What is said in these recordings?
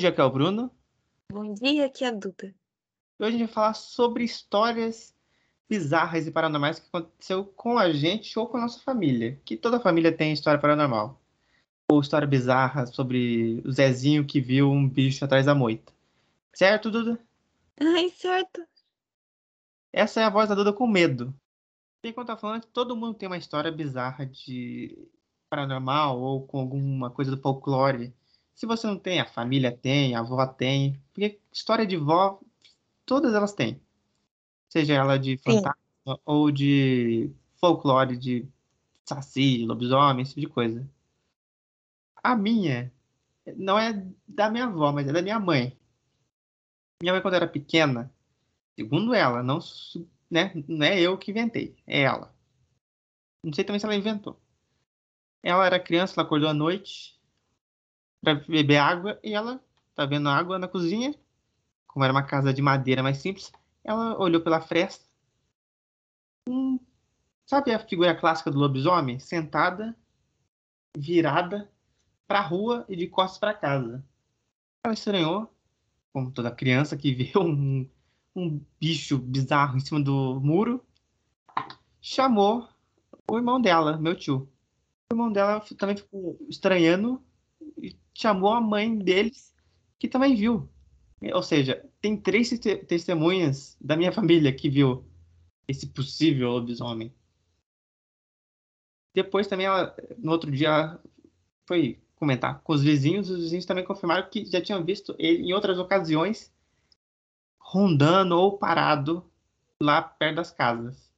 dia, aqui é o Bruno. Bom dia, aqui é a Duda. E hoje a gente vai falar sobre histórias bizarras e paranormais que aconteceu com a gente ou com a nossa família. Que toda família tem história paranormal. Ou história bizarra sobre o Zezinho que viu um bicho atrás da moita. Certo, Duda? Ai, certo. Essa é a voz da Duda com medo. Enquanto tá falando, todo mundo tem uma história bizarra de paranormal ou com alguma coisa do folclore. Se você não tem, a família tem, a avó tem. Porque história de vó, todas elas têm. Seja ela de fantasma Sim. ou de folclore, de saci, lobisomem, esse tipo de coisa. A minha não é da minha avó, mas é da minha mãe. Minha mãe, quando era pequena, segundo ela, não, né, não é eu que inventei, é ela. Não sei também se ela inventou. Ela era criança, ela acordou à noite para beber água e ela tá vendo água na cozinha. Como era uma casa de madeira mais simples, ela olhou pela fresta. Hum, sabe a figura clássica do lobisomem? Sentada, virada para a rua e de costas para casa. Ela estranhou, como toda criança que vê um, um bicho bizarro em cima do muro, chamou o irmão dela, meu tio. O irmão dela também ficou estranhando chamou a mãe deles, que também viu. Ou seja, tem três testemunhas da minha família que viu esse possível lobisomem. Depois também, ela, no outro dia, foi comentar com os vizinhos. Os vizinhos também confirmaram que já tinham visto ele em outras ocasiões rondando ou parado lá perto das casas.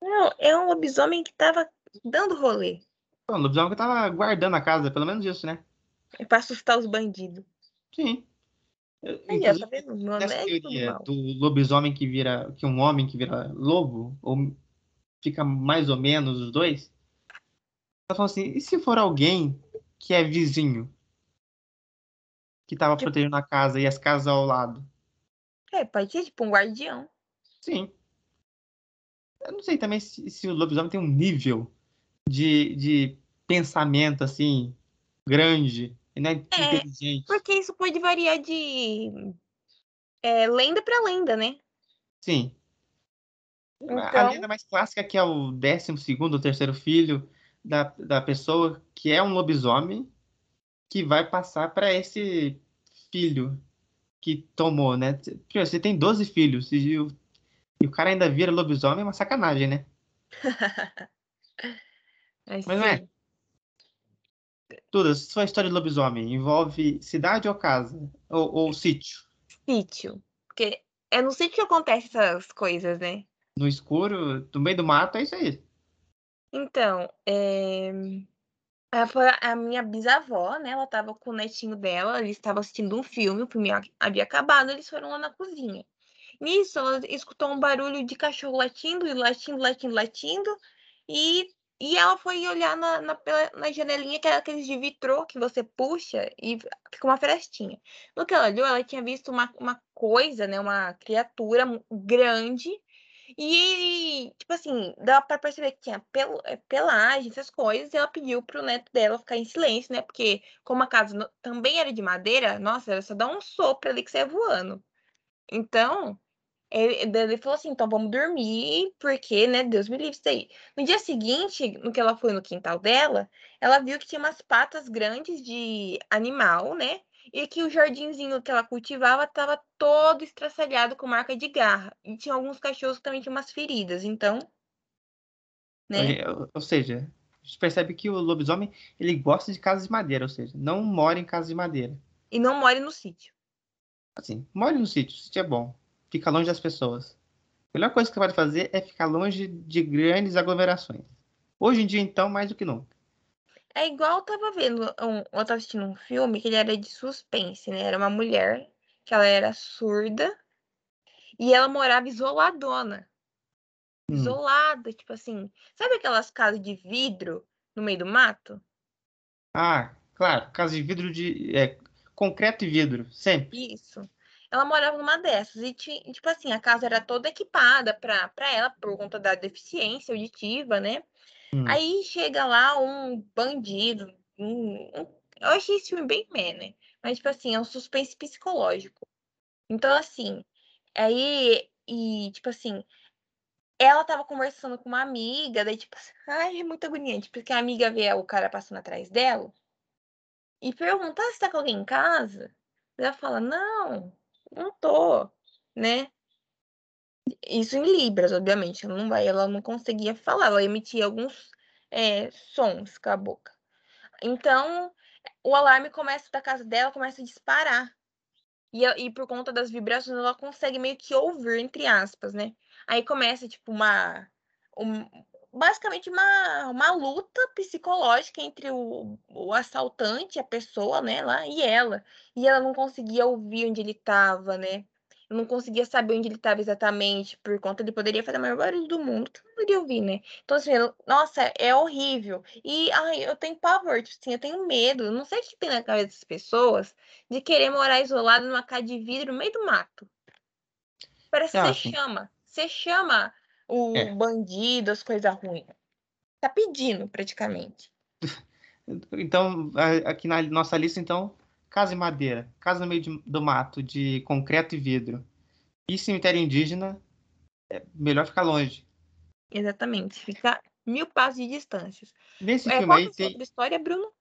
Não, é um lobisomem que estava dando rolê. Um lobisomem que estava guardando a casa, pelo menos isso, né? É para assustar os bandidos. Sim. Aí, ó, tá vendo? Não é teoria do lobisomem que vira. que um homem que vira lobo, ou fica mais ou menos os dois. Ela falou assim, e se for alguém que é vizinho? Que tava Tipo- protegendo a casa e as casas ao lado? É, pode ser tipo um guardião. Sim. Eu não sei também se, se o lobisomem tem um nível de, de pensamento assim grande. Ele não é, É, inteligente. Porque isso pode variar de é, lenda para lenda, né? Sim. A Então- lenda mais clássica que é o décimo segundo ou terceiro filho da, da pessoa que é um lobisomem que vai passar para esse filho que tomou, né? Porque Você tem 12 filhos e o, e o cara ainda vira lobisomem, é uma sacanagem, né? Mas, Mas não é. Tudo, sua história de lobisomem envolve cidade ou casa? Ou, ou sítio? Sítio. Porque é no sítio que acontecem essas coisas, né? No escuro, no meio do mato, é isso aí. Então, é... a- minha bisavó, né? Ela tava com o netinho dela, eles estavam assistindo um filme, o filme havia acabado, eles foram lá na cozinha. Nisso, ela escutou um barulho de cachorro latindo, e latindo, latindo, latindo, e, e ela foi olhar na, na, na janelinha, que era aqueles de vitrô que você puxa e fica uma frestinha. No que ela olhou, ela tinha visto uma, uma coisa, né? Uma criatura grande, e, tipo assim, dá pra perceber que tinha pel eh, pelagem, essas coisas, e ela pediu pro neto dela ficar em silêncio, né? Porque, como a casa também era de madeira, nossa, era só dar um sopro ali que você ia voando. Então, ele, daí ele falou assim: então vamos dormir, porque, né? Deus me livre isso aí. No dia seguinte, no que ela foi no quintal dela, ela viu que tinha umas patas grandes de animal, né? E que o jardinzinho que ela cultivava estava todo estraçalhado com marca de garra. E tinha alguns cachorros que também tinham umas feridas. Então, né? Ou, ou seja, a gente percebe que o lobisomem ele gosta de casas de madeira, ou seja, não mora em casas de madeira. E não more no sítio. Assim, more no sítio, o sítio é bom. Fica longe das pessoas. A melhor coisa que você pode fazer é ficar longe de grandes aglomerações. Hoje em dia, então, mais do que nunca. É igual eu tava vendo, um, eu tava assistindo um filme que ele era de suspense, né? Era uma mulher que ela era surda e ela morava isoladona. Hum. Isolada, tipo assim. Sabe aquelas casas de vidro no meio do mato? Ah, claro, casa de vidro de. É, concreto e vidro, sempre. Isso. Ela morava numa dessas e, ti- tipo assim, a casa era toda equipada pra ela por conta da deficiência auditiva, né? Hum. Aí chega lá um bandido. Um, um- eu achei esse filme bem meh, né? Mas, tipo assim, é um suspense psicológico. Então, assim, aí, e, tipo assim, ela tava conversando com uma amiga, daí, tipo, assim, ai, é muito agoniante, porque a amiga vê o cara passando atrás dela e pergunta: ah, você tá com alguém em casa? Ela fala: não, não tô, né? Isso em Libras, obviamente. Ela não vai, ela não conseguia falar, ela emitia alguns é, sons com a boca. Então, o alarme começa da casa dela, começa a disparar. E, e por conta das vibrações, ela consegue meio que ouvir, entre aspas, né? Aí começa, tipo, uma. Um, basicamente uma, uma luta psicológica entre o, o assaltante, a pessoa, né, lá, e ela. E ela não conseguia ouvir onde ele estava, né? Não conseguia saber onde ele estava exatamente, por conta ele poderia fazer o maior barulho do mundo, que não poderia ouvir, né? Então, assim, eu, nossa, é horrível. E, ai, eu tenho pavor, tipo assim, eu tenho medo. Eu não sei o que tem na cabeça das pessoas de querer morar isolado numa casa de vidro no meio do mato. Parece que você chama. Você chama o É. bandido, as coisas ruins. Tá pedindo, praticamente. Então, aqui na nossa lista, então, casa de madeira, casa no meio de- do mato, de concreto e vidro, e cemitério indígena, é melhor ficar longe. Exatamente. Fica mil passos de distâncias. Nesse É, filme aí tem. história, Bruno?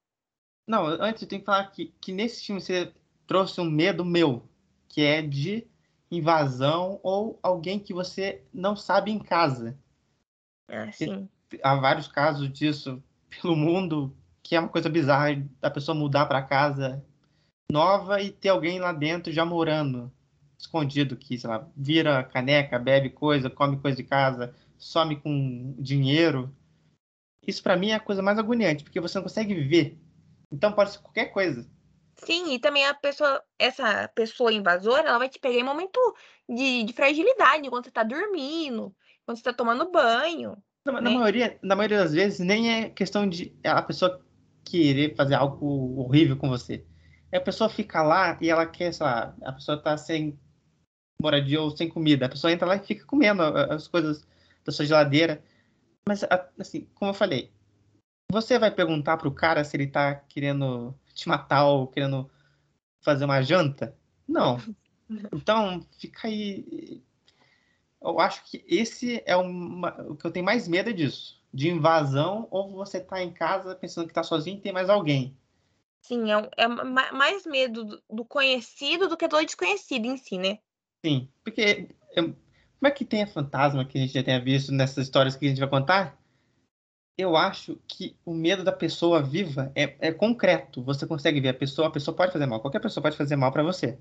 Não, antes eu tenho que falar que, que nesse filme você trouxe um medo meu, que é de invasão ou alguém que você não sabe em casa. Ah, sim. Há vários casos disso pelo mundo, que é uma coisa bizarra da pessoa mudar para casa nova e ter alguém lá dentro já morando, escondido, que, sei lá, vira caneca, bebe coisa, come coisa de casa, some com dinheiro. Isso para mim é a coisa mais agoniante, porque você não consegue ver. Então pode ser qualquer coisa. Sim, e também a pessoa, essa pessoa invasora, ela vai te pegar em momento de, de fragilidade, quando você tá dormindo, quando você tá tomando banho. Na, na Né? maioria, na maioria das vezes, nem é questão de a pessoa querer fazer algo horrível com você. É a pessoa fica lá e ela quer, sei lá, a pessoa tá sem moradia ou sem comida. A pessoa entra lá e fica comendo as coisas da sua geladeira. Mas, assim, como eu falei, você vai perguntar pro cara se ele tá querendo te matar ou querendo fazer uma janta? Não. Então, fica aí. Eu acho que esse é uma, o que eu tenho mais medo é disso. De invasão, ou você tá em casa pensando que tá sozinho e tem mais alguém. Sim, é, um- é ma- mais medo do, do conhecido do que do desconhecido em si, né? Sim, porque é, como é que tem a fantasma que a gente já tenha visto nessas histórias que a gente vai contar? Eu acho que o medo da pessoa viva é, é concreto. Você consegue ver a pessoa, a pessoa pode fazer mal. Qualquer pessoa pode fazer mal para você.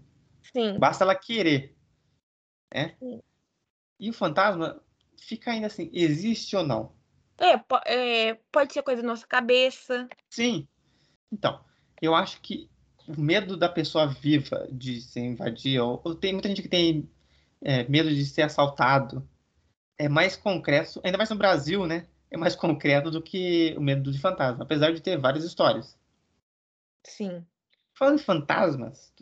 Sim. Basta ela querer. Né? Sim. E o fantasma fica ainda assim, existe ou não? É, é, pode ser coisa da nossa cabeça. Sim. Então, eu acho que o medo da pessoa viva de ser invadida, ou, ou tem muita gente que tem é, medo de ser assaltado, é mais concreto, ainda mais no Brasil, né? É mais concreto do que o medo de fantasma, apesar de ter várias histórias. Sim. Falando em fantasmas,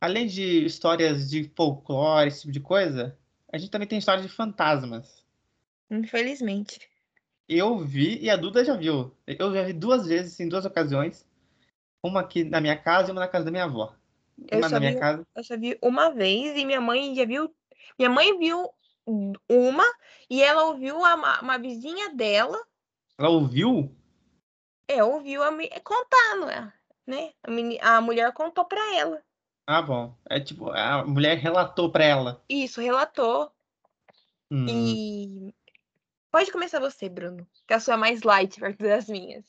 além de histórias de folclore, esse tipo de coisa, a gente também tem histórias de fantasmas. Infelizmente. Eu vi e a Duda já viu. Eu já vi duas vezes, em duas ocasiões. Uma aqui na minha casa e uma na casa da minha avó. Eu Uma na minha vi, casa. eu só vi uma vez e minha mãe já viu. Minha mãe viu uma e ela ouviu a, ma- uma vizinha dela, Ela ouviu? é, ouviu a, me- contando, né? A, meni- a mulher contou pra ela. Ah, bom. É tipo, a mulher relatou pra ela. Isso, relatou. Hum, E pode começar você, Bruno, que a sua é mais light perto das minhas.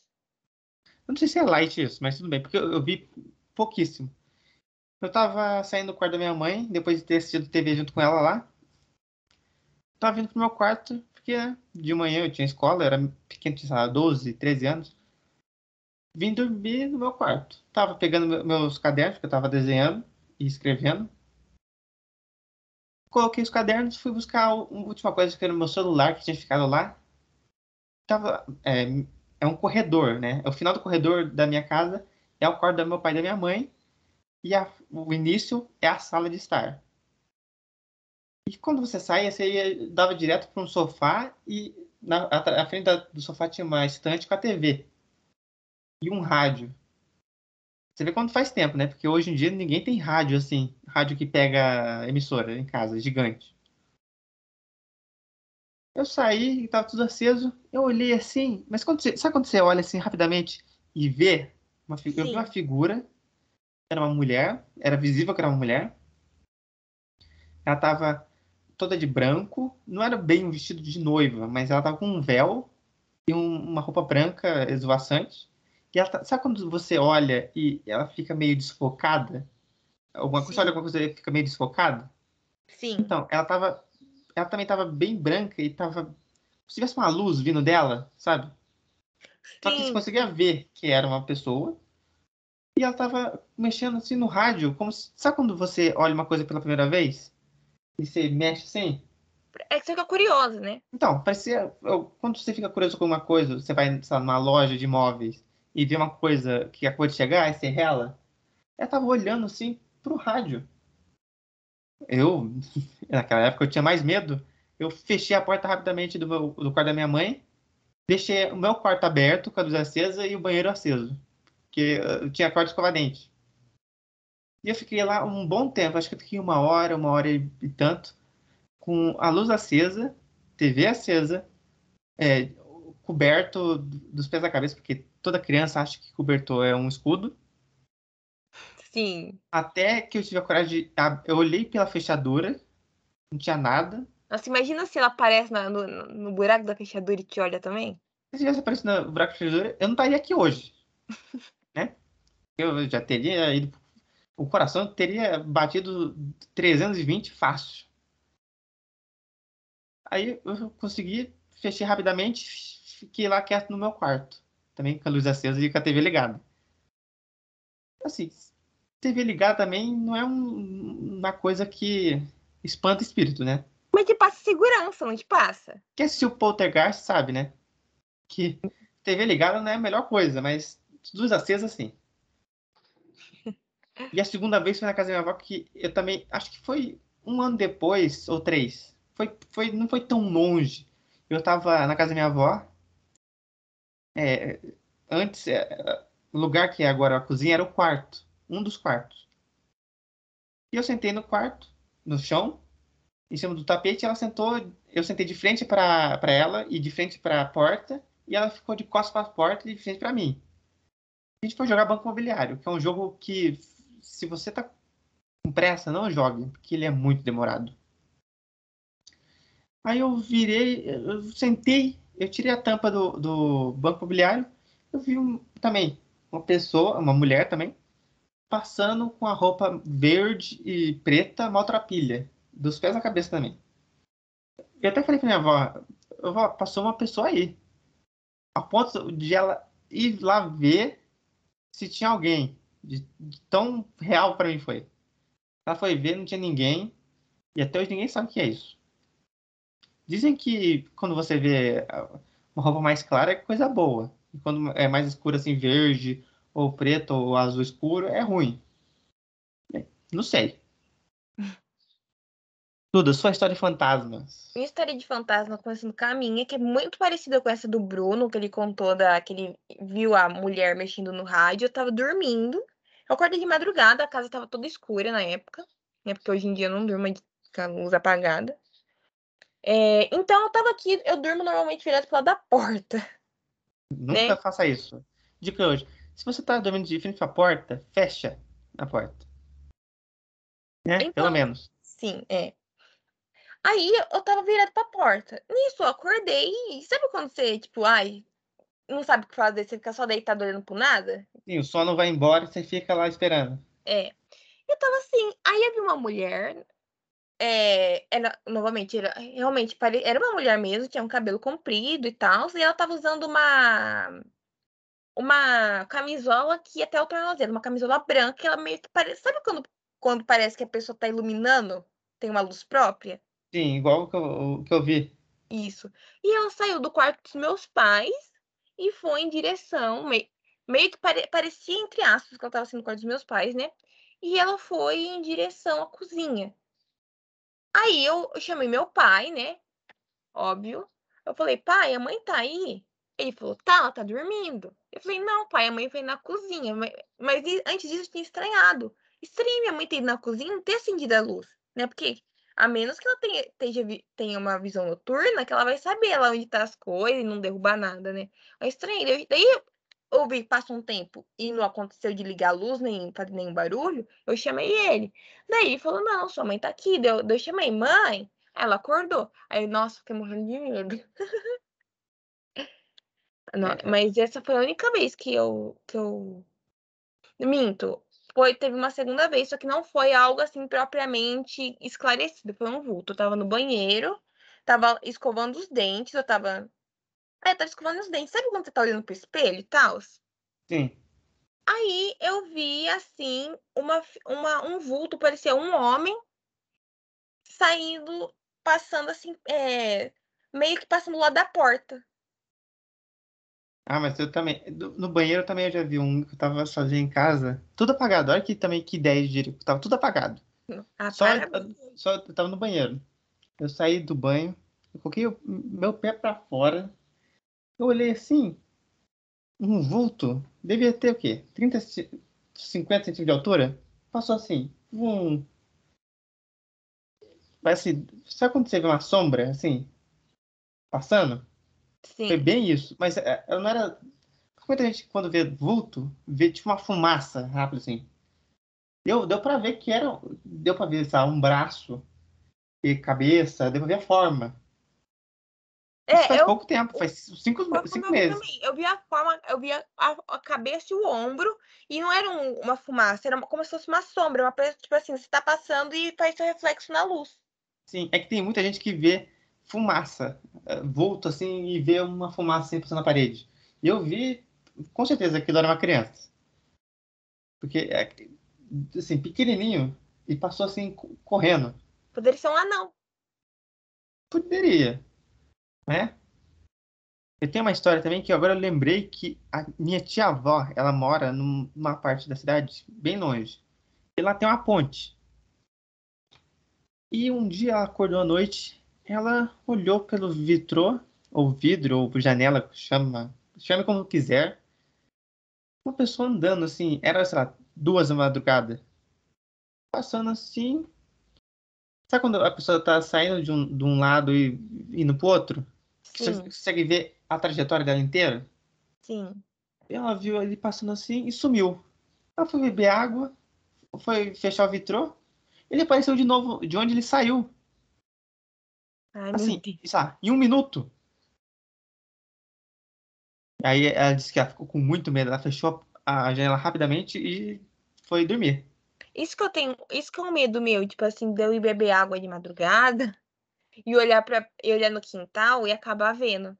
eu não sei se é light isso, mas tudo bem, porque eu, eu vi pouquíssimo. Eu tava saindo do quarto da minha mãe, depois de ter assistido TV junto com ela lá. Tava vindo pro meu quarto, porque de manhã eu tinha escola, era pequeno, tinha, sei lá, 12, 13 anos. Vim dormir no meu quarto. Tava pegando me- meus cadernos, que eu tava desenhando e escrevendo. Coloquei os cadernos, fui buscar a última coisa que era o meu celular, que tinha ficado lá. Tava, é, é um corredor, né? É o final do corredor da minha casa é o quarto do meu pai e da minha mãe. E a- o início é a sala de estar. E quando você sai, você ia- dava direto para um sofá e na, à frente da- do sofá tinha uma estante com a TV e um rádio. Você vê quanto faz tempo, né? Porque hoje em dia ninguém tem rádio assim, rádio que pega emissora em casa, gigante. Eu saí e tava tudo aceso. Eu olhei assim, mas quando você, sabe quando você olha assim rapidamente e vê uma, eu vi uma figura, era uma mulher, era visível que era uma mulher. Ela tava toda de branco, não era bem um vestido de noiva, mas ela tava com um véu e um, uma roupa branca esvoaçante. E ela tá, sabe quando você olha e ela fica meio desfocada? Alguma coisa, olha alguma coisa e fica meio desfocada? Sim. Então, ela tava. Ela também tava bem branca e tava. Se tivesse uma luz vindo dela, sabe? Só que você conseguia ver que era uma pessoa. E ela tava mexendo assim no rádio, como se... Sabe quando você olha uma coisa pela primeira vez? E você mexe assim? É que você fica curioso, né? Então, parecia. Quando você fica curioso com uma coisa, você vai lá, numa loja de imóveis e vê uma coisa que acabou de chegar, aí você rela. Ela tava olhando assim pro rádio. Eu, naquela época, eu tinha mais medo. Eu fechei a porta rapidamente do, meu, do quarto da minha mãe, deixei o meu quarto aberto com a luz acesa e o banheiro aceso. Porque eu tinha quarto de escova dente. E eu fiquei lá um bom tempo, acho que eu fiquei uma hora, uma hora e tanto, com a luz acesa, TV acesa, é, coberto dos pés à cabeça, porque toda criança acha que cobertor é um escudo. Sim. Até que eu tive a coragem de. Eu olhei pela fechadura, não tinha nada. Nossa, imagina se ela aparece na, no, no buraco da fechadura e te olha também. Se tivesse aparecido no buraco da fechadura, eu não estaria aqui hoje. né? Eu já teria ido. O coração teria batido 320 fácil. Aí eu consegui, fechei rapidamente, fiquei lá quieto no meu quarto também com a luz acesa e com a TV ligada. Assim, TV ligada também não é um, uma coisa que espanta espírito, né? Mas te passa segurança, não te passa? Quem assistiu o Poltergeist sabe, né? Que TV ligada não é a melhor coisa, mas luz acesa sim. E a segunda vez foi na casa da minha avó que eu também, acho que foi um ano depois, ou três. Foi, foi, não foi tão longe. Eu tava na casa da minha avó, é, antes, é, o lugar que é agora a cozinha era o quarto, um dos quartos. E eu sentei no quarto, no chão, em cima do tapete, ela sentou, eu sentei de frente para ela e de frente para a porta, e ela ficou de costas para a porta e de frente para mim. A gente foi jogar Banco Imobiliário, que é um jogo que, se você tá com pressa, não jogue, porque ele é muito demorado. Aí eu virei, eu sentei eu tirei a tampa do, do banco imobiliário, eu vi um, também uma pessoa, uma mulher também, passando com a roupa verde e preta maltrapilha, dos pés à cabeça também. Eu até falei pra minha avó, avó, passou uma pessoa aí. A ponto de ela ir lá ver se tinha alguém. De, de tão real para mim foi. Ela foi ver, não tinha ninguém. E até hoje ninguém sabe o que é isso. Dizem que quando você vê uma roupa mais clara é coisa boa. E quando é mais escura, assim, verde, ou preto, ou azul escuro, é ruim. Não sei. Tudo, sua história de fantasmas. Minha história de fantasma começando com a minha, que é muito parecida com essa do Bruno, que ele contou da, que ele viu a mulher mexendo no rádio. Eu tava dormindo. Eu acordei de madrugada, a casa tava toda escura na época. Né, porque hoje em dia eu não durmo com a luz apagada. É, então eu tava aqui, eu durmo normalmente virado pro lado da porta. Nunca né? faça isso. Dica hoje. Se você tá dormindo de frente pra porta, fecha a porta. Né? Então, Pelo menos. Sim, é. Aí eu tava virado pra porta. Nisso eu acordei. Sabe quando você, tipo, ai, não sabe o que fazer, você fica só deitado olhando pro nada? Sim, o sono vai embora e você fica lá esperando. É. Eu tava assim, aí eu vi uma mulher é, ela, novamente, era, realmente pare... era uma mulher mesmo, tinha um cabelo comprido e tal, e ela tava usando uma uma camisola que até o tornozelo, uma camisola branca, ela meio que parece. Sabe quando, quando parece que a pessoa tá iluminando? Tem uma luz própria? Sim, igual o que eu, que eu vi. Isso. E ela saiu do quarto dos meus pais e foi em direção, meio, meio que pare, parecia, entre aspas, que ela tava sendo quarto dos meus pais, né? E ela foi em direção à cozinha. Aí eu, chamei meu pai, né? Óbvio. Eu falei, pai, a mãe tá aí? Ele falou, tá, ela tá dormindo. Eu falei, não, pai, a mãe foi na cozinha. Mas, antes disso eu tinha estranhado. Estranho minha mãe ter ido na cozinha e não ter acendido a luz, né? Porque a menos que ela tenha, tenha, tenha uma visão noturna, que ela vai saber lá onde tá as coisas e não derrubar nada, né? É estranho. Daí eu vi, passa um tempo e não aconteceu de ligar a luz, nem fazer nenhum barulho, eu chamei ele. Daí ele falou, não, sua mãe tá aqui. Daí eu, daí eu chamei, mãe. Ela acordou. Aí, nossa, fiquei morrendo de medo. Não, é. Mas essa foi a única vez que eu, que eu. Minto. Foi, teve uma segunda vez, só que não foi algo assim propriamente esclarecido. Foi um vulto. Eu tava no banheiro, tava escovando os dentes, eu tava. É, tava escovando os dentes. Sabe quando você tá olhando pro espelho e tal? Sim. Aí eu vi, assim, uma, uma, um vulto, parecia um homem, saindo, passando assim, é, meio que passando lá da porta. Ah, mas eu também. No banheiro também eu já vi um que eu tava sozinho em casa. Tudo apagado. Olha que também que ideia de direito. Tava tudo apagado. Ah, só, só eu tava no banheiro. Eu saí do banho, eu coloquei o meu pé para fora. Eu olhei assim. Um vulto. Devia ter o quê? 30, 50 centímetros de altura? Passou assim. Um. Parece. Sabe quando você vê uma sombra, assim? Passando? Sim. Foi bem isso. Mas é, ela não era. Muita gente, quando vê vulto, vê tipo uma fumaça rápida assim. Deu, deu pra ver que era. Deu pra ver, sabe, um braço e cabeça, deu pra ver a forma. É, Isso faz eu, pouco tempo, faz cinco, cinco eu meses. Vi eu vi a forma, eu vi a, a, a, cabeça e o ombro, e não era um, uma fumaça, era uma, como se fosse uma sombra, uma tipo assim, você tá passando e faz seu reflexo na luz. Sim, é que tem muita gente que vê fumaça, eh, volto assim e ver uma fumaça assim passando na parede. E eu vi, com certeza, aquilo era uma criança. Porque, é, assim, pequenininho e passou assim, correndo. Poderia ser um anão. Poderia, né? Eu tenho uma história também que agora eu lembrei que a minha tia-avó, ela mora numa parte da cidade bem longe. E lá tem uma ponte. E um dia ela acordou à noite ela olhou pelo vitrô, ou vidro, ou janela, chama, chame como quiser. Uma pessoa andando assim, era, sei lá, duas da madrugada. Passando assim. Sabe quando a pessoa tá saindo de um, de um lado e indo pro outro? Sim. Você consegue ver a trajetória dela inteira? Sim. Ela viu ele passando assim e sumiu. Ela foi beber água, foi fechar o vitrô. Ele apareceu de novo de onde ele saiu. Ai, assim, sabe, em um minuto. Aí ela disse que ela ficou com muito medo. Ela fechou a janela rapidamente e foi dormir. Isso que eu tenho, isso que é um medo meu, tipo assim, de eu ir beber água de madrugada e olhar para olhar no quintal e acabar vendo.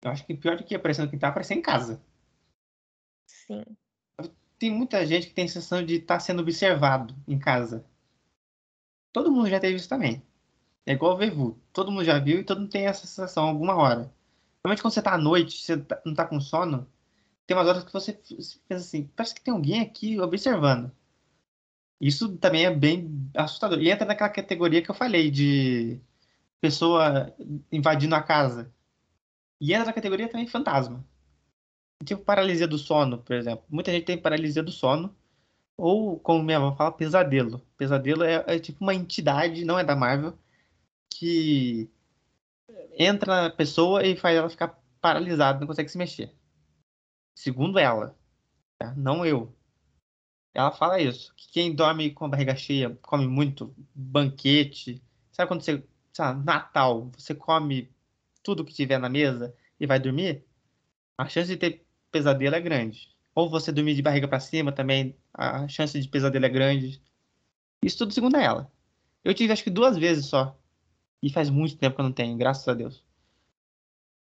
Eu acho que pior do que aparecer no quintal, aparecer em casa. Sim. Tem muita gente que tem a sensação de estar tá sendo observado em casa. Todo mundo já teve isso também. É igual ver vulto. Todo mundo já viu e todo mundo tem essa sensação alguma hora. Principalmente quando você tá à noite, você tá, não tá com sono, tem umas horas que você pensa assim, parece que tem alguém aqui observando. Isso também é bem assustador. E entra naquela categoria que eu falei de pessoa invadindo a casa. E entra na categoria também fantasma. Tipo paralisia do sono, por exemplo. Muita gente tem paralisia do sono. Ou, como minha avó fala, pesadelo. Pesadelo é, é tipo uma entidade, não é da Marvel, que entra na pessoa e faz ela ficar paralisada, não consegue se mexer. Segundo ela, tá? não eu. Ela fala isso, que quem dorme com a barriga cheia, come muito banquete. Sabe quando você, sabe, Natal, você come tudo que tiver na mesa e vai dormir? A chance de ter pesadelo é grande. Ou você dormir de barriga para cima também, a chance de pesadelo é grande. Isso tudo segundo ela. Eu tive acho que duas vezes só e faz muito tempo que eu não tenho, graças a Deus.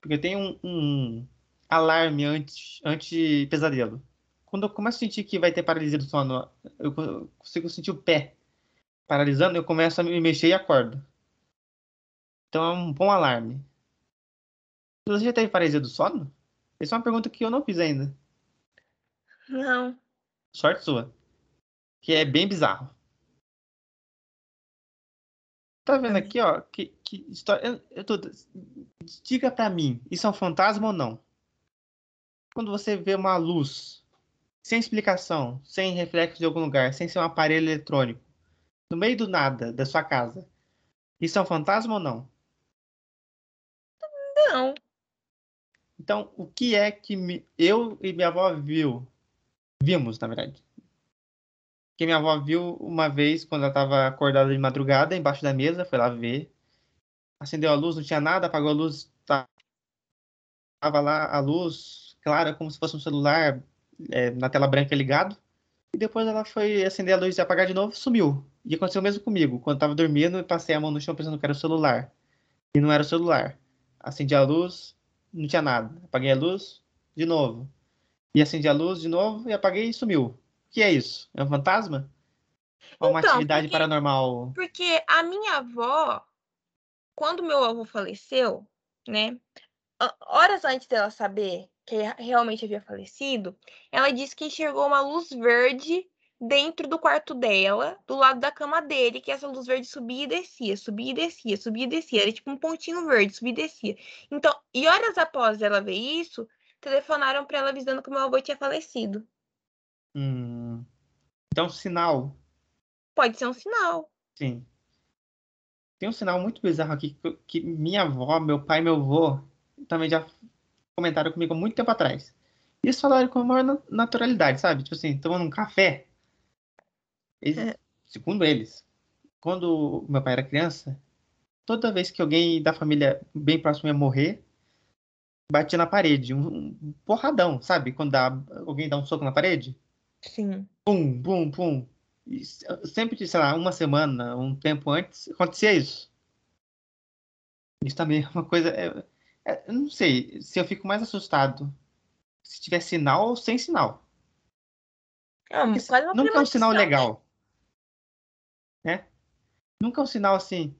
Porque eu tenho um, um alarme anti-pesadelo. Anti Quando eu começo a sentir que vai ter paralisia do sono, eu consigo sentir o pé paralisando, eu começo a me mexer e acordo. Então é um bom alarme. Você já teve paralisia do sono? Essa é uma pergunta que eu não fiz ainda. Não. Sorte sua. Que é bem bizarro. Tá vendo aqui, ó? Que, que história. Eu, eu tô... Diga pra mim, isso é um fantasma ou não? quando você vê uma luz sem explicação, sem reflexo de algum lugar, sem ser um aparelho eletrônico, no meio do nada da sua casa, isso é um fantasma ou não? Não. Então, o que é que me- eu e minha avó viu? Vimos, na verdade. Que minha avó viu uma vez quando ela estava acordada de madrugada, embaixo da mesa, foi lá ver. Acendeu a luz, não tinha nada, apagou a luz, tava lá a luz clara, como se fosse um celular é, na tela branca ligado. E depois ela foi acender a luz e apagar de novo, sumiu. E aconteceu o mesmo comigo. Quando eu tava dormindo, eu passei a mão no chão pensando que era o celular. E não era o celular. Acendi a luz, não tinha nada. Apaguei a luz, de novo. E acendi a luz de novo e apaguei e sumiu. O que é isso? É um fantasma? Ou uma Então, atividade porque- paranormal? Porque a minha avó, quando meu avô faleceu, né? Horas antes dela saber que ele realmente havia falecido, ela disse que enxergou uma luz verde dentro do quarto dela, do lado da cama dele, que essa luz verde subia e descia, subia e descia, subia e descia. Era tipo um pontinho verde, subia e descia. Então, e horas após ela ver isso, telefonaram para ela avisando que meu avô tinha falecido. Hum. Então, sinal. Pode ser um sinal. Sim. Tem um sinal muito bizarro aqui que, que minha avó, meu pai e meu avô também já comentaram comigo há muito tempo atrás. Eles falaram com a maior na- naturalidade, sabe? Tipo assim, tomando um café. Eles- É. segundo eles, quando meu pai era criança, toda vez que alguém da família bem próximo ia morrer, batia na parede, um, um porradão, sabe? Quando dá, alguém dá um soco na parede. Sim. Pum, pum, pum. E se- sempre, sei lá, uma semana, um tempo antes, acontecia isso. Isso também é uma coisa. é- é- eu não sei se eu fico mais assustado se tiver sinal ou sem sinal. Um- Porque quase uma nunca é um sinal né? legal. Né? Nunca é um sinal assim.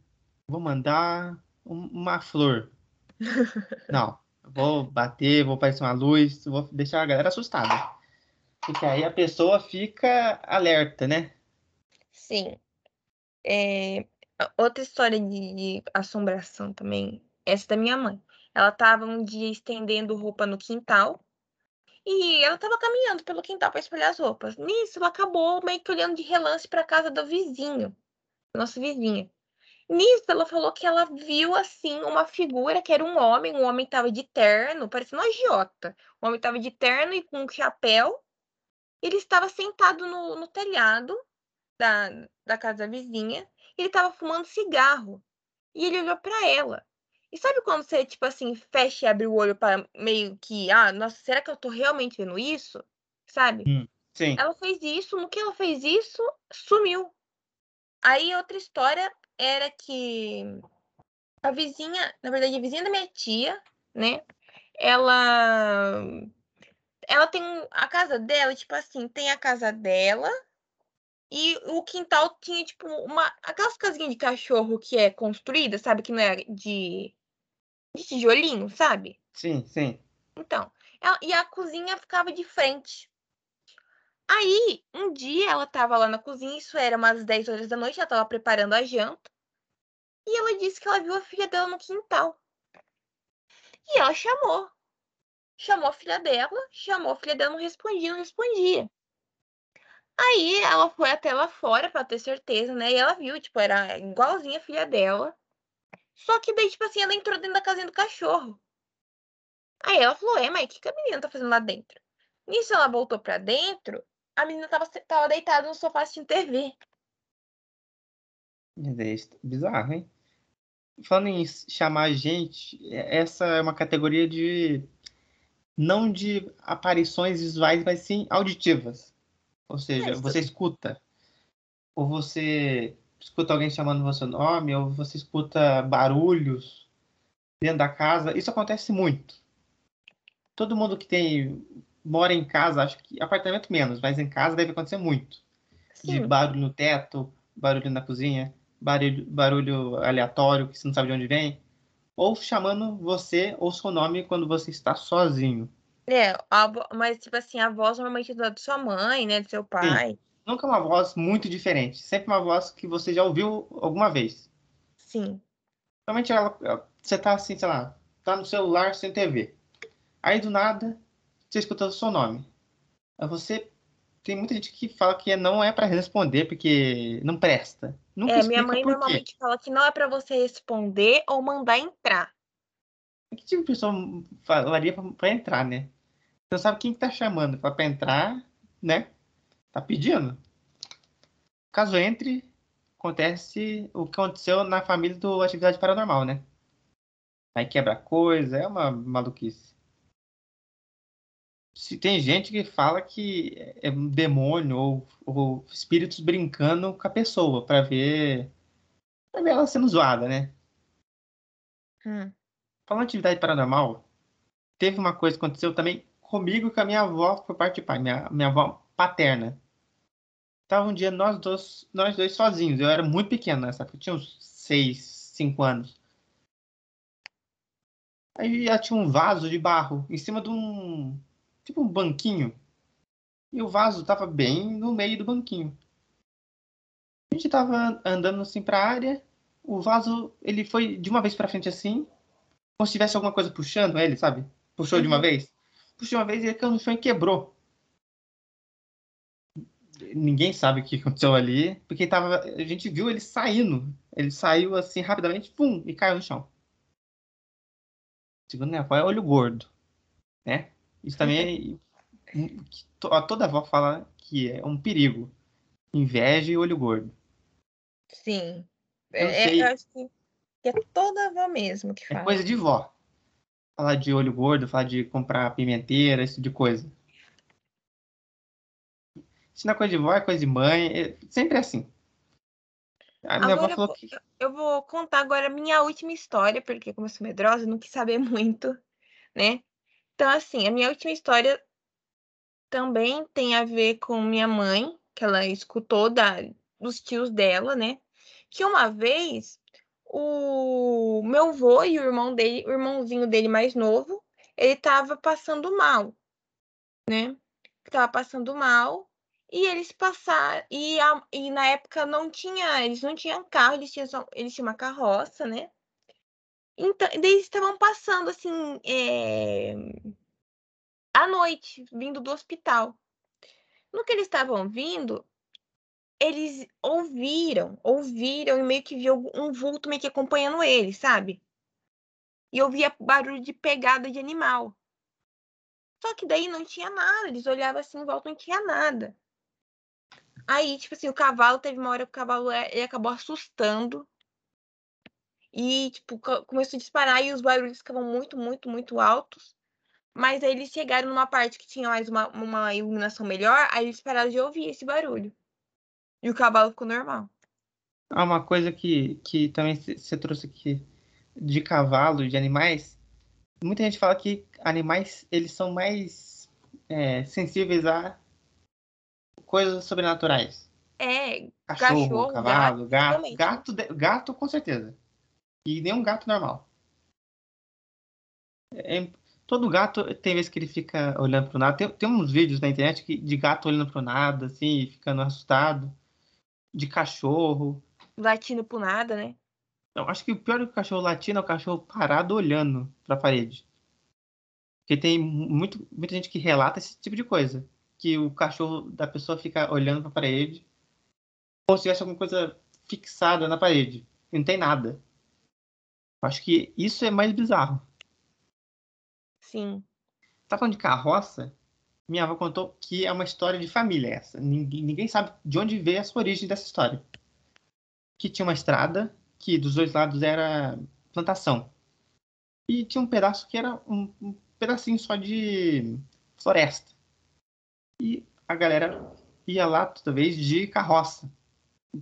Vou mandar um- uma flor. Não. Vou bater, vou aparecer uma luz, vou deixar a galera assustada. Porque aí a pessoa fica alerta, né? Sim. É, outra história de, de assombração também, essa da minha mãe. Ela estava um dia estendendo roupa no quintal e ela estava caminhando pelo quintal para espalhar as roupas. Nisso, ela acabou meio que olhando de relance para a casa do vizinho, nossa vizinha. Nisso, ela falou que ela viu assim uma figura que era um homem, um homem estava de terno, parecendo um agiota. O homem estava de terno e com um chapéu. Ele estava sentado no, no telhado da, da casa da vizinha. Ele estava fumando cigarro. E ele olhou para ela. E sabe quando você, tipo assim, fecha e abre o olho para meio que, ah, nossa, será que eu tô realmente vendo isso? Sabe? Sim. Ela fez isso, no que ela fez isso, sumiu. Aí outra história era que a vizinha, na verdade, a vizinha da minha tia, né? Ela ela tem a casa dela, tipo assim, tem a casa dela e o quintal tinha tipo uma aquelas casinhas de cachorro que é construída, sabe, que não é de de tijolinho, sabe? Sim, sim. Então, ela- e a cozinha ficava de frente. Aí, um dia ela tava lá na cozinha, isso era umas 10 horas da noite, ela tava preparando a janta. E ela disse que ela viu a filha dela no quintal. E ela chamou. Chamou a filha dela, chamou a filha dela, não respondia, não respondia. Aí ela foi até lá fora pra ter certeza, né? E ela viu, tipo, era igualzinha a filha dela. Só que daí, tipo assim, ela entrou dentro da casinha do cachorro. Aí ela falou, é, mas o que, que a menina tá fazendo lá dentro? Nisso ela voltou pra dentro, a menina tava, tava deitada no sofá assistindo TV. Bizarro, hein? Falando em chamar gente, é- essa é uma categoria de. Não de aparições visuais, mas sim auditivas. Ou seja, isso- você escuta. Ou você escuta alguém chamando você nome, ou você escuta barulhos dentro da casa. Isso acontece muito. Todo mundo que tem mora em casa, acho que apartamento menos, mas em casa deve acontecer muito. de Sim, barulho no teto, barulho na cozinha, barulho, barulho aleatório que você não sabe de onde vem, ou chamando você ou seu nome quando você está sozinho. é, a mas tipo assim, a voz normalmente é da sua mãe, né, do seu pai. Nunca uma voz muito diferente, sempre uma voz que você já ouviu alguma vez. Sim, Normalmente ela, ela- você tá assim, sei lá, tá no celular sem TV. Aí do nada você escuta o seu nome. Aí você tem muita gente que fala que não é para responder porque não presta. Nunca é, minha mãe normalmente fala que não é para você responder ou mandar entrar. Que tipo de pessoa falaria para entrar, né? Você não sabe quem que tá chamando para entrar, né? Tá pedindo. Caso entre, acontece o que aconteceu na família do Atividade Paranormal, né? Aí quebra coisa, é uma maluquice. Se tem gente que fala que é um demônio ou, ou espíritos brincando com a pessoa para ver, pra ver ela sendo zoada, né? Hum. Falando de atividade paranormal, teve uma coisa que aconteceu também comigo com a minha avó por parte de pai, minha, minha avó paterna. Tava um dia nós dois, nós dois sozinhos. Eu era muito pequeno nessa época, eu tinha uns seis, cinco anos. Aí já tinha um vaso de barro em cima de um tipo um banquinho. E o vaso tava bem no meio do banquinho. A gente tava andando assim pra área. O vaso, ele foi de uma vez pra frente assim. Como se tivesse alguma coisa puxando ele, sabe? Puxou de uma uhum. vez. Puxou de uma vez e ele caiu no chão e quebrou. Ninguém sabe o que aconteceu ali. Porque tava, a gente viu ele saindo. Ele saiu assim rapidamente, pum, e caiu no chão. Segundo avó, é olho gordo. Né? Isso também é, toda avó fala que é um perigo. Inveja e olho gordo. Sim. Eu, é, eu acho que é toda avó mesmo que é fala. É coisa de vó. Falar de olho gordo, falar de comprar pimenteira, esse tipo de coisa. Se não é coisa de vó, é coisa de mãe. É sempre assim. A minha agora, avó falou que... Eu vou contar agora a minha última história, porque como eu sou medrosa, não quis saber muito, né? Então, assim, a minha última história também tem a ver com minha mãe, que ela escutou da, dos tios dela, né? Que uma vez o meu avô e o irmão dele, o irmãozinho dele mais novo, ele tava passando mal, né? Tava passando mal e eles passaram e, a, e na época não tinha, eles não tinham carro, eles tinham só, eles tinham uma carroça, né? Então, eles estavam passando assim, é... à noite, vindo do hospital. No que eles estavam vindo, eles ouviram, ouviram e meio que viu um vulto meio que acompanhando eles, sabe? E ouvia barulho de pegada de animal. Só que daí não tinha nada, eles olhavam assim em volta, não tinha nada. Aí, tipo assim, o cavalo, teve uma hora que o cavalo é, ele acabou assustando e, tipo, começou a disparar e os barulhos ficavam muito, muito, muito altos. Mas aí eles chegaram numa parte que tinha mais uma, uma iluminação melhor, aí eles pararam de ouvir esse barulho. E o cavalo ficou normal. Ah, uma coisa que, que também você trouxe aqui de cavalo, de animais. Muita gente fala que animais, eles são mais é, sensíveis a coisas sobrenaturais. É, cachorro, cachorro cavalo, gato. Gato, gato, gato, com certeza. E nem um gato normal. É, todo gato tem vezes que ele fica olhando pro nada. Tem, tem uns vídeos na internet que, de gato olhando pro nada, assim, ficando assustado. De cachorro. Latindo pro nada, né? Não, acho que o pior do que o cachorro latindo é o cachorro parado olhando pra parede. Porque tem muito, muita gente que relata esse tipo de coisa. Que o cachorro da pessoa fica olhando pra parede. Como se tivesse alguma coisa fixada na parede. E não tem nada. Acho que isso é mais bizarro. Sim. Tá falando de carroça? Minha avó contou que é uma história de família essa. Ninguém, ninguém sabe de onde veio essa origem dessa história. Que tinha uma estrada que dos dois lados era plantação. E tinha um pedaço que era um, um pedacinho só de floresta. E a galera ia lá toda vez de carroça.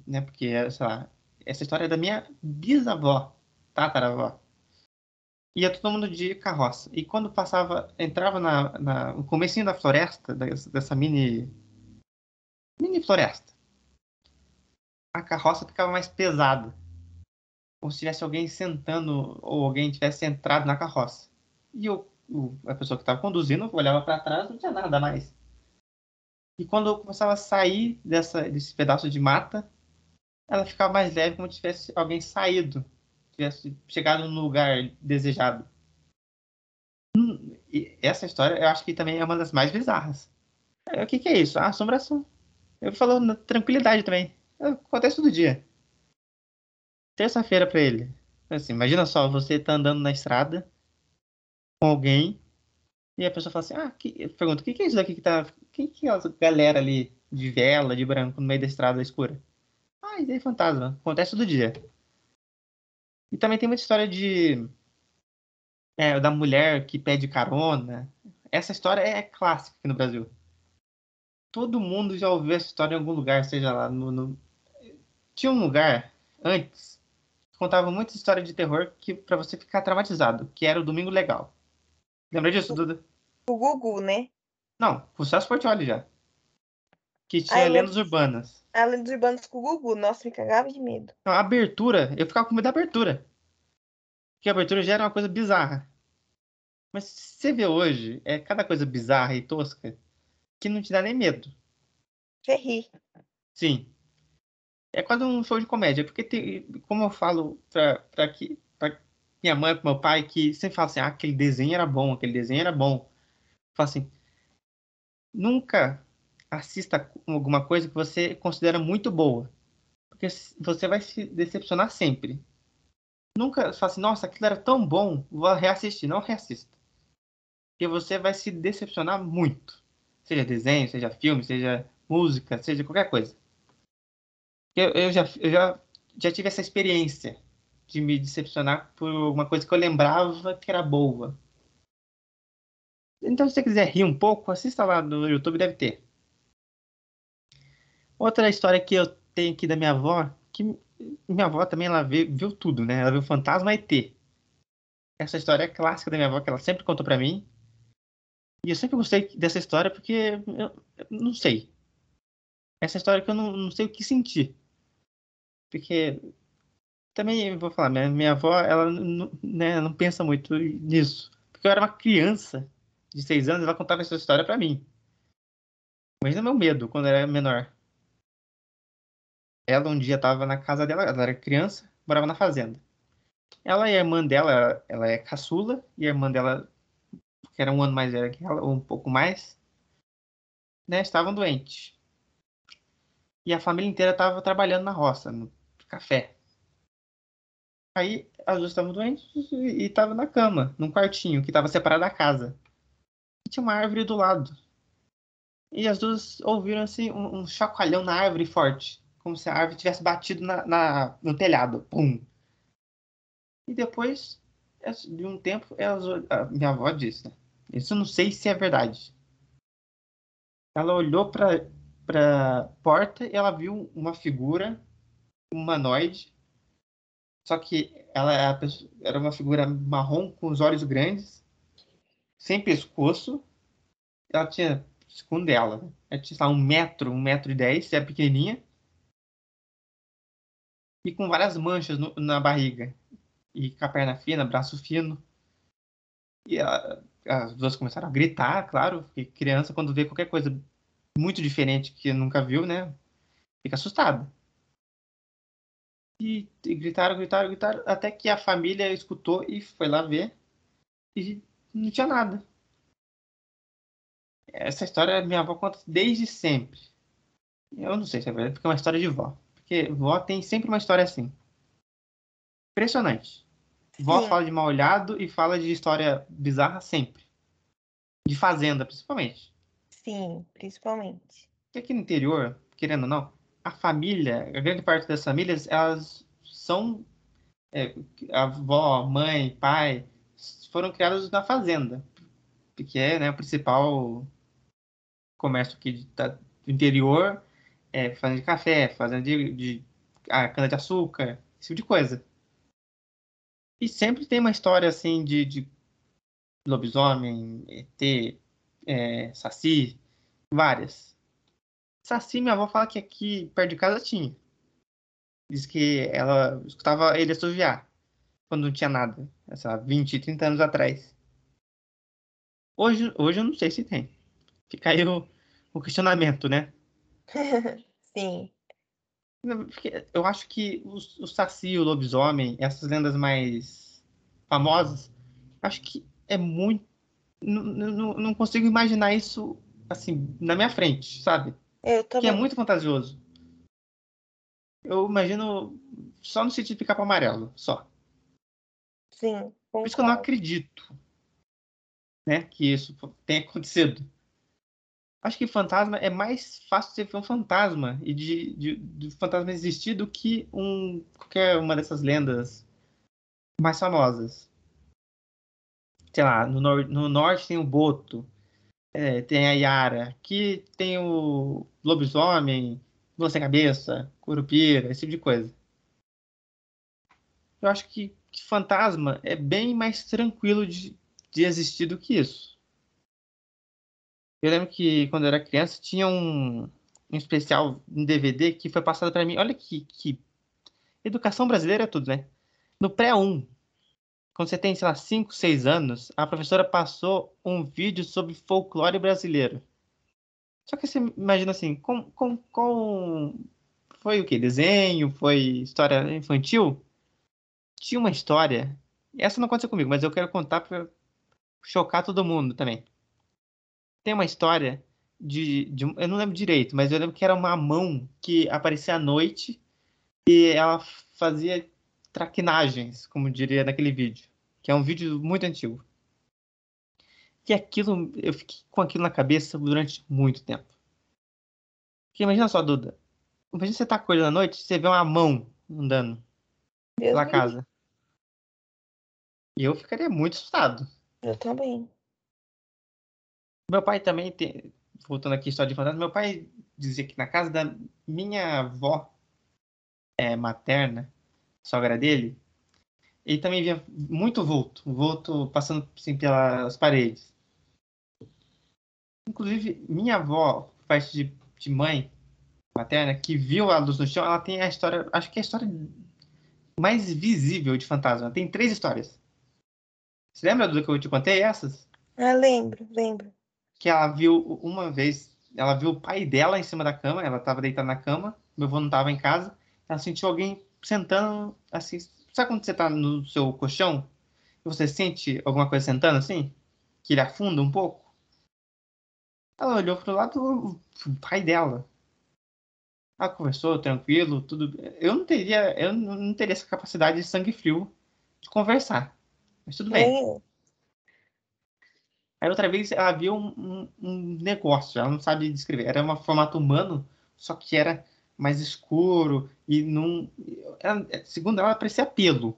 Né? Porque, sei lá, essa história é da minha bisavó tataravó. Ia todo mundo de carroça. E quando passava, entrava na, na, no comecinho da floresta, dessa, mini, mini floresta, a carroça ficava mais pesada. Como se tivesse alguém sentando ou alguém tivesse entrado na carroça. E eu, a pessoa que estava conduzindo olhava para trás não tinha nada mais. E quando eu começava a sair dessa, desse pedaço de mata, ela ficava mais leve, como se tivesse alguém saído tivesse chegado no lugar desejado. E essa história eu acho que também é uma das mais bizarras. É, o que, que é isso? Ah, assombração. Eu falo na tranquilidade também. Acontece todo dia. Terça-feira pra ele. Assim, imagina só, você tá andando na estrada com alguém e a pessoa fala assim, ah, que... pergunta, o que, que é isso daqui que tá. Quem que é a galera ali de vela, de branco, no meio da estrada escura? Ah, isso é fantasma. Acontece todo dia. E também tem muita história de. É, da mulher que pede carona. Essa história é clássica aqui no Brasil. Todo mundo já ouviu essa história em algum lugar, seja lá no. no... Tinha um lugar antes que contava muita história de terror que para você ficar traumatizado, que era o Domingo Legal. Lembra disso, Duda? O Gugu, né? Não, o Celso Portioli já. Que tinha Ai, lendas urbanas. A Lendas Urbanas com o Gugu. Nossa, me cagava de medo. Não, a abertura, eu ficava com medo da abertura. Porque a abertura já era uma coisa bizarra. Mas se você vê hoje, é cada coisa bizarra e tosca que não te dá nem medo. Você ri. Sim. É quase um show de comédia. Porque, tem, como eu falo pra, pra, que, pra minha mãe, pro meu pai, que sempre fala assim, ah, aquele desenho era bom, aquele desenho era bom. Fala assim, nunca assista alguma coisa que você considera muito boa. Porque você vai se decepcionar sempre. Nunca fala assim, nossa, aquilo era tão bom, vou reassistir. Não reassista. Porque você vai se decepcionar muito. Seja desenho, seja filme, seja música, seja qualquer coisa. Eu, eu, já, eu já, já tive essa experiência de me decepcionar por uma coisa que eu lembrava que era boa. Então, se você quiser rir um pouco, assista lá no YouTube, deve ter. Outra história que eu tenho aqui da minha avó, que minha avó também ela viu, tudo, né? Ela viu Fantasma ET. Essa história é clássica da minha avó, que ela sempre contou para mim. E eu sempre gostei dessa história porque eu, eu não sei. Essa história que eu não, não sei o que sentir. Porque também vou falar, minha, minha avó, ela não, né, não pensa muito nisso. Porque eu era uma criança de seis anos, ela contava essa história para mim. Imagina meu medo quando eu era menor. Ela um dia estava na casa dela, ela era criança, morava na fazenda. Ela e a irmã dela, ela é caçula, e a irmã dela, que era um ano mais velha que ela, ou um pouco mais, né, estavam doentes. E a família inteira estava trabalhando na roça, no café. Aí as duas estavam doentes e estavam na cama, num quartinho que estava separado da casa. E tinha uma árvore do lado. E as duas ouviram assim um, um chacoalhão na árvore forte como se a árvore tivesse batido na, na, no telhado. Pum! E depois, de um tempo, elas, minha avó disse, né? Isso eu não sei se é verdade. Ela olhou para para porta e ela viu uma figura humanoide. Só que ela era uma figura marrom com os olhos grandes, sem pescoço. Ela tinha, segundo ela, né? ela tinha um metro, um metro e dez, era pequenininha e com várias manchas no, na barriga. E com a perna fina, braço fino. E a, as duas começaram a gritar, claro, porque criança, quando vê qualquer coisa muito diferente que nunca viu, né? Fica assustada. E, e, gritaram, gritaram, gritaram, até que a família escutou e foi lá ver. E não tinha nada. Essa história minha avó conta desde sempre. Eu não sei se é verdade, porque é uma história de vó. Porque vó tem sempre uma história assim. Impressionante. Vó fala de mal olhado e fala de história bizarra sempre. De fazenda, principalmente. Sim, principalmente. Porque aqui no interior, querendo ou não, a família, a grande parte das famílias, elas são. É, a avó, mãe, pai, foram criadas na fazenda. Que é né, o principal comércio aqui do interior é, fazenda de café, fazenda de, de ah, cana-de-açúcar, esse tipo de coisa. E sempre tem uma história assim de, de lobisomem, ET, é, saci, várias. Saci, minha avó fala que aqui perto de casa tinha. Diz que ela escutava ele assoviar quando não tinha nada, sei lá, 20, 30 anos atrás. Hoje, hoje eu não sei se tem. Fica aí o, o questionamento, né? Sim. Eu acho que o, o Saci, o lobisomem, essas lendas mais famosas, acho que é muito não consigo imaginar isso assim na minha frente, sabe? Eu também. Que é muito fantasioso. Eu imagino só no sentido de picar para amarelo, só. Sim. Concordo. Por isso que eu não acredito, né, que isso tenha acontecido. Acho que fantasma é mais fácil você ver um fantasma e de, de, de fantasma existir do que um qualquer uma dessas lendas mais famosas. Sei lá, no, nor no norte tem o Boto, é, tem a Yara, aqui tem o lobisomem, lua sem cabeça, curupira, esse tipo de coisa. Eu acho que, que fantasma é bem mais tranquilo de, de existir do que isso. Eu lembro que quando eu era criança tinha um, um especial em DVD que foi passado para mim. Olha que, que educação brasileira é tudo, né? No pré-1, quando você tem, sei lá, 5, 6 anos, a professora passou um vídeo sobre folclore brasileiro. Só que você imagina assim, com, com, com... foi o que? Desenho? Foi história infantil? Tinha uma história. Essa não aconteceu comigo, mas eu quero contar para chocar todo mundo também. Tem uma história de, de, Eu não lembro direito, mas eu lembro que era uma mão que aparecia à noite e ela fazia traquinagens, como diria naquele vídeo. Que é um vídeo muito antigo. E aquilo, eu fiquei com aquilo na cabeça durante muito tempo. Porque imagina só, Duda. Imagina você tá acordando à noite você vê uma mão andando Meu pela Deus. casa. E eu ficaria muito assustado. Eu também. Meu pai também tem. Voltando aqui, história de fantasma, meu pai dizia que na casa da minha avó é, materna, sogra dele, ele também via muito vulto, vulto passando assim, pelas paredes. Inclusive, minha avó, parte de, de mãe materna, que viu a luz no chão, ela tem a história, acho que é a história mais visível de fantasma. Tem três histórias. Você lembra do que eu te contei essas? Ah, lembro, lembro que ela viu uma vez, ela viu o pai dela em cima da cama, ela estava deitada na cama, meu avô não estava em casa, ela sentiu alguém sentando assim. Sabe quando você está no seu colchão e você sente alguma coisa sentando assim? Que ele afunda um pouco? Ela olhou pro lado, o pai dela. Ela conversou tranquilo, tudo. Eu não teria, eu não teria essa capacidade de sangue frio de conversar. Mas tudo bem. É. Aí outra vez ela um, um, um, negócio, ela não sabe descrever. Era um formato humano, só que era mais escuro e não. Ela, segundo ela, parecia pelo.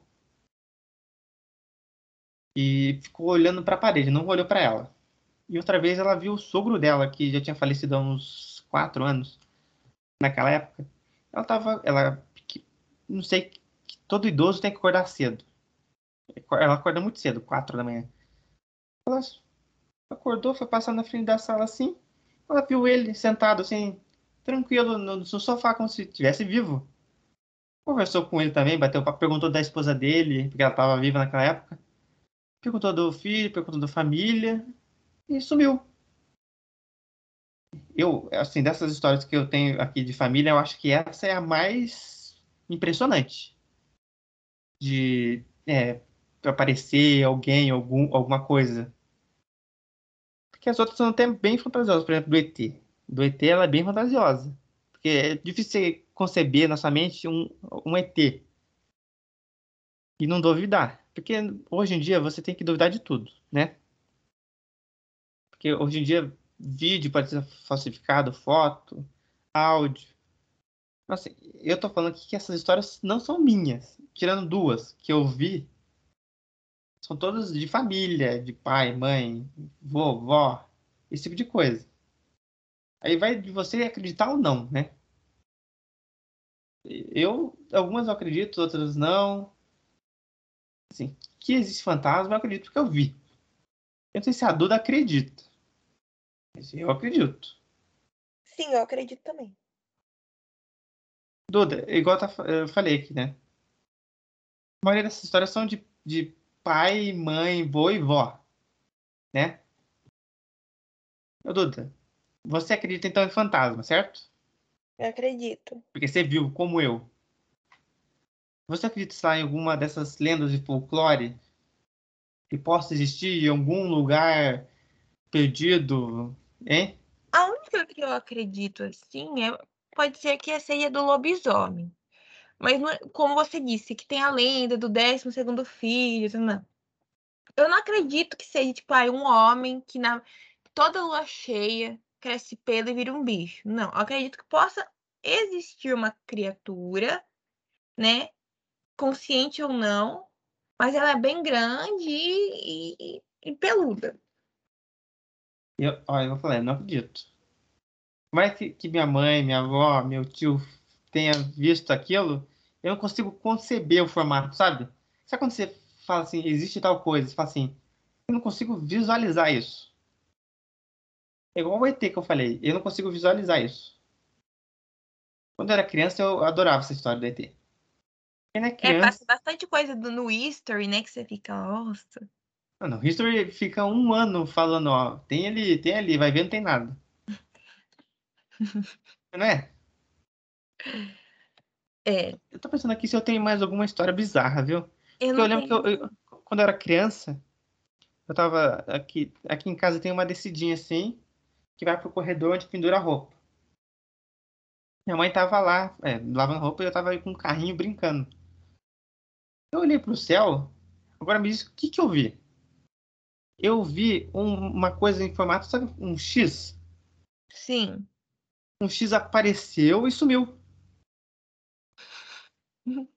E ficou olhando para a parede, não olhou para ela. E outra vez ela viu o sogro dela, que já tinha falecido há uns quatro anos, naquela época. Ela tava. Ela. Não sei. Todo idoso tem que acordar cedo. Ela acorda muito cedo, quatro da manhã. Ela acordou, foi passar na frente da sala assim. Ela viu ele sentado assim, tranquilo no, sofá, como se estivesse vivo. Conversou com ele também, bateu papo, perguntou da esposa dele, porque ela estava viva naquela época. Perguntou do filho, perguntou da família e sumiu. Eu, assim, dessas histórias que eu tenho aqui de família, eu acho que essa é a mais impressionante. De é, aparecer alguém, algum, alguma coisa que as outras são até bem fantasiosas. Por exemplo, do ET. Do ET ela é bem fantasiosa. Porque é difícil você conceber na sua mente um, um ET. E não duvidar. Porque hoje em dia você tem que duvidar de tudo, né? Porque hoje em dia vídeo pode ser falsificado, foto, áudio. Assim, eu tô falando aqui que essas histórias não são minhas. Tirando duas que eu vi são todas de família, de pai, mãe, vovó, esse tipo de coisa. Aí vai de você acreditar ou não, né? Eu, algumas eu acredito, outras não. Assim, que existe fantasma, eu acredito porque eu vi. Eu não sei se a Duda acredita. Mas eu acredito. Sim, eu acredito também. Duda, igual eu falei aqui, né? A maioria dessas histórias são de, de pai, mãe, vô e vó, né? Ô, Duda, você acredita então em fantasma, certo? Eu acredito. Porque você viu, como eu. Você acredita lá, em alguma dessas lendas de folclore que possa existir em algum lugar perdido, hein? A única que eu acredito assim é pode ser que seja do lobisomem. Mas é, como você disse, que tem a lenda do 12 segundo filho, não. Eu não acredito que seja tipo aí um homem que na toda lua cheia cresce pelo e vira um bicho. Não, eu acredito que possa existir uma criatura, né, consciente ou não, mas ela é bem grande e, e, e peluda. Eu, olha, eu falar, eu não acredito. Mas que, que minha mãe, minha avó, meu tio tenha visto aquilo, eu não consigo conceber o formato, sabe? Sabe quando você fala assim, existe tal coisa, você fala assim, eu não consigo visualizar isso. É igual o ET que eu falei, eu não consigo visualizar isso. Quando eu era criança, eu adorava essa história do ET. É, criança... É, passa bastante coisa do, no History, né? Que você fica, nossa. Não, no History fica um ano falando, ó, tem ali, tem ali, vai ver, não tem nada. não é? É. Eu tô pensando aqui se eu tenho mais alguma história bizarra, viu? Eu, eu lembro tenho... que eu, eu, quando eu era criança, eu tava aqui, aqui em casa tem uma descidinha assim, que vai pro corredor onde pendura a roupa. Minha mãe tava lá, é, lavando roupa e eu tava aí com um carrinho brincando. Eu olhei pro céu, agora me diz o que que eu vi. Eu vi um, uma coisa em formato, sabe, um X? Sim. Um X apareceu e sumiu.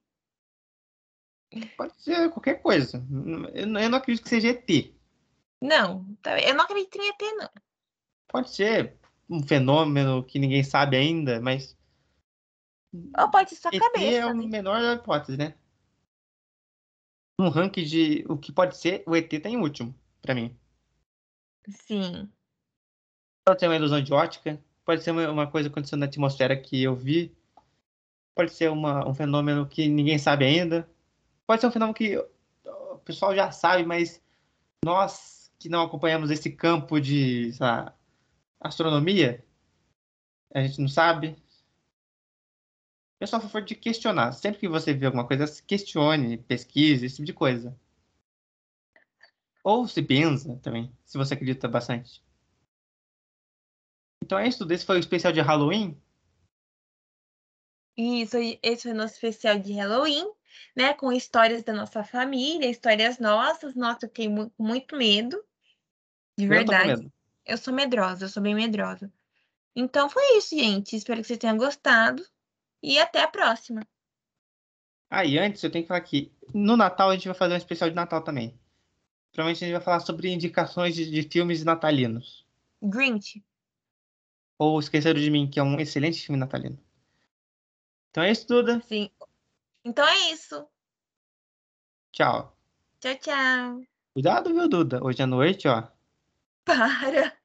Pode ser qualquer coisa. Eu não acredito que seja ET. Não, eu não acredito em ET, não. Pode ser um fenômeno que ninguém sabe ainda, mas. Ou pode ser sua ET cabeça. é o né? menor da hipótese, né? Um ranking de o que pode ser, o ET tá em último, pra mim. Sim. Pode ser uma ilusão de ótica, pode ser uma coisa acontecendo na atmosfera que eu vi, pode ser uma, um fenômeno que ninguém sabe ainda, pode ser um fenômeno que o pessoal já sabe, mas nós que não acompanhamos esse campo de lá, astronomia, a gente não sabe. Eu sou a favor de questionar. Sempre que você vê alguma coisa, questione, pesquise, esse tipo de coisa. Ou se benza também, se você acredita bastante. Então é isso. Esse foi o especial de Halloween. Isso, esse foi o nosso especial de Halloween, né? Com histórias da nossa família, histórias nossas. Nossa, eu fiquei mu muito medo. De Eu verdade. medo. Eu sou medrosa, eu sou bem medrosa. Então foi isso, gente. Espero que vocês tenham gostado. E até a próxima. Ah, e antes eu tenho que falar que no Natal a gente vai fazer um especial de Natal também. Provavelmente a gente vai falar sobre indicações de, de filmes natalinos. Grinch. Ou Esqueceram de Mim, que é um excelente filme natalino. Então é isso, Duda. Sim. Então é isso. Tchau. Tchau, tchau. Cuidado, viu, Duda? Hoje à noite, ó. Para.